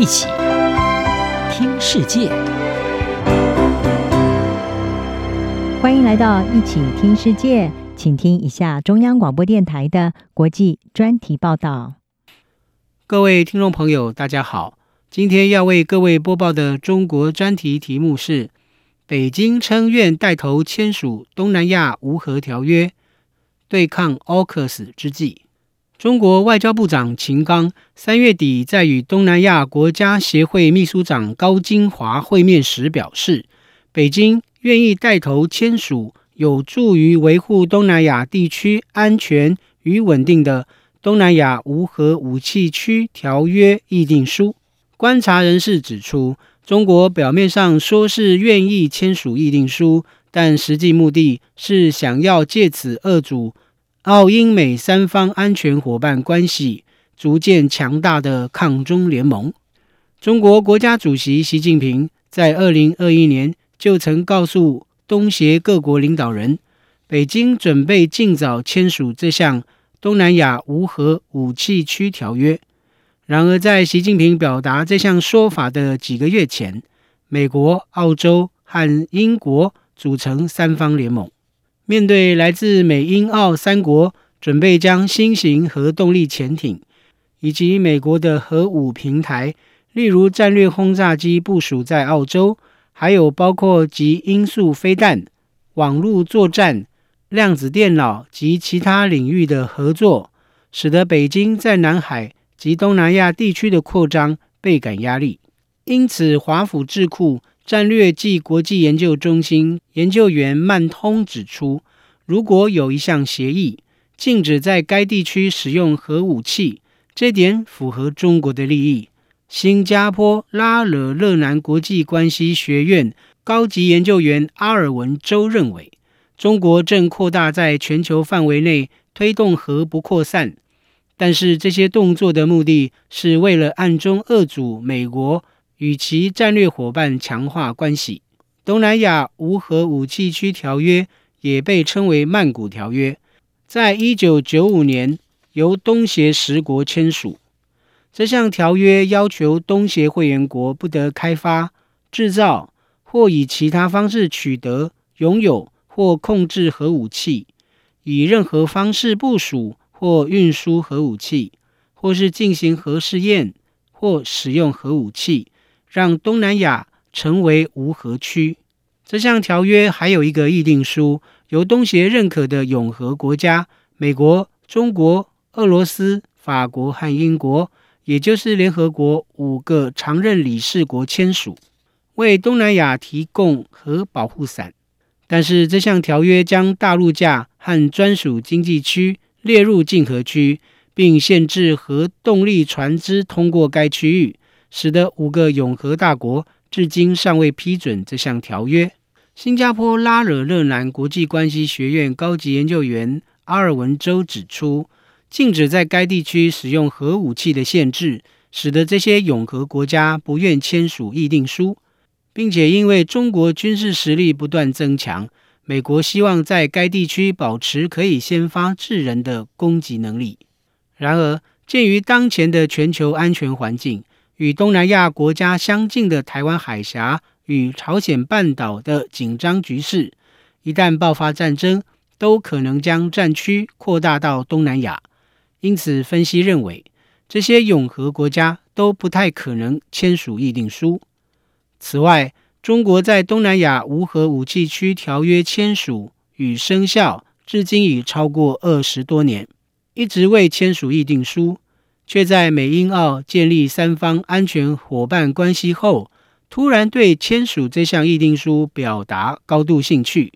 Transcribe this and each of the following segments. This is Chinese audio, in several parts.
一起听世界，欢迎来到一起听世界，请听一下中央广播电台的国际专题报道。各位听众朋友，大家好，今天要为各位播报的中国专题题目是：北京称愿带头签署东南亚无核条约，对抗 AUKUS 之际。中国外交部长秦刚三月底在与东南亚国家协会秘书长高金华会面时表示，北京愿意带头签署有助于维护东南亚地区安全与稳定的东南亚无核武器区条约议定书。观察人士指出，中国表面上说是愿意签署议定书，但实际目的是想要借此遏阻。澳英美三方安全伙伴关系逐渐强大的抗中联盟。中国国家主席习近平在二零二一年就曾告诉东协各国领导人，北京准备尽早签署这项东南亚无核武器区条约。然而，在习近平表达这项说法的几个月前，美国、澳洲和英国组成三方联盟。面对来自美、英、澳三国准备将新型核动力潜艇以及美国的核武平台，例如战略轰炸机部署在澳洲，还有包括极音速飞弹、网络作战、量子电脑及其他领域的合作，使得北京在南海及东南亚地区的扩张倍感压力。因此，华府智库。战略暨国际研究中心研究员曼通指出，如果有一项协议禁止在该地区使用核武器，这点符合中国的利益。新加坡拉惹勒南国际关系学院高级研究员阿尔文周认为，中国正扩大在全球范围内推动核不扩散，但是这些动作的目的是为了暗中遏阻美国。与其战略伙伴强化关系，东南亚无核武器区条约也被称为曼谷条约，在一九九五年由东协十国签署。这项条约要求东协会员国不得开发、制造或以其他方式取得、拥有或控制核武器，以任何方式部署或运输核武器，或是进行核试验或使用核武器。让东南亚成为无核区。这项条约还有一个议定书，由东协认可的永和国家美国、中国、俄罗斯、法国和英国，也就是联合国五个常任理事国签署，为东南亚提供核保护伞。但是，这项条约将大陆架和专属经济区列入禁核区，并限制核动力船只通过该区域。使得五个永核大国至今尚未批准这项条约。新加坡拉惹勒南国际关系学院高级研究员阿尔文州指出，禁止在该地区使用核武器的限制，使得这些永核国家不愿签署议定书，并且因为中国军事实力不断增强，美国希望在该地区保持可以先发制人的攻击能力。然而，鉴于当前的全球安全环境，与东南亚国家相近的台湾海峡与朝鲜半岛的紧张局势，一旦爆发战争，都可能将战区扩大到东南亚。因此，分析认为，这些永和国家都不太可能签署议定书。此外，中国在东南亚无核武器区条约签署与生效至今已超过二十多年，一直未签署议定书。却在美英澳建立三方安全伙伴关系后，突然对签署这项议定书表达高度兴趣。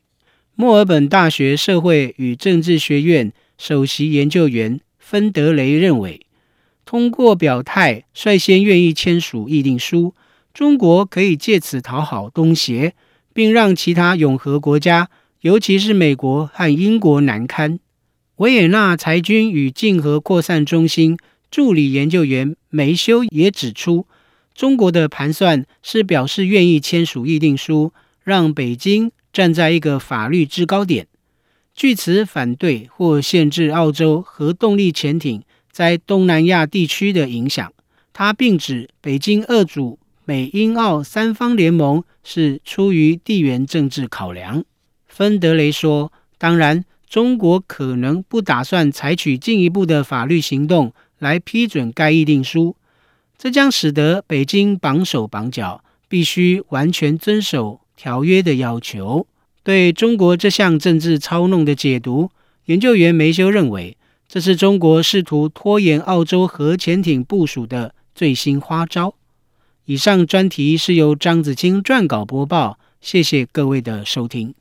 墨尔本大学社会与政治学院首席研究员芬德雷认为，通过表态率先愿意签署议定书，中国可以借此讨好东协，并让其他永和国家，尤其是美国和英国难堪。维也纳裁军与禁核扩散中心。助理研究员梅修也指出，中国的盘算是表示愿意签署议定书，让北京站在一个法律制高点，据此反对或限制澳洲核动力潜艇在东南亚地区的影响。他并指北京遏阻美英澳三方联盟是出于地缘政治考量。芬德雷说：“当然，中国可能不打算采取进一步的法律行动来批准该议定书，这将使得北京绑手绑脚，必须完全遵守条约的要求。”对中国这项政治操弄的解读，研究员梅修认为，这是中国试图拖延澳洲核潜艇部署的。最新花招。以上专题是由张子清撰稿播报，谢谢各位的收听。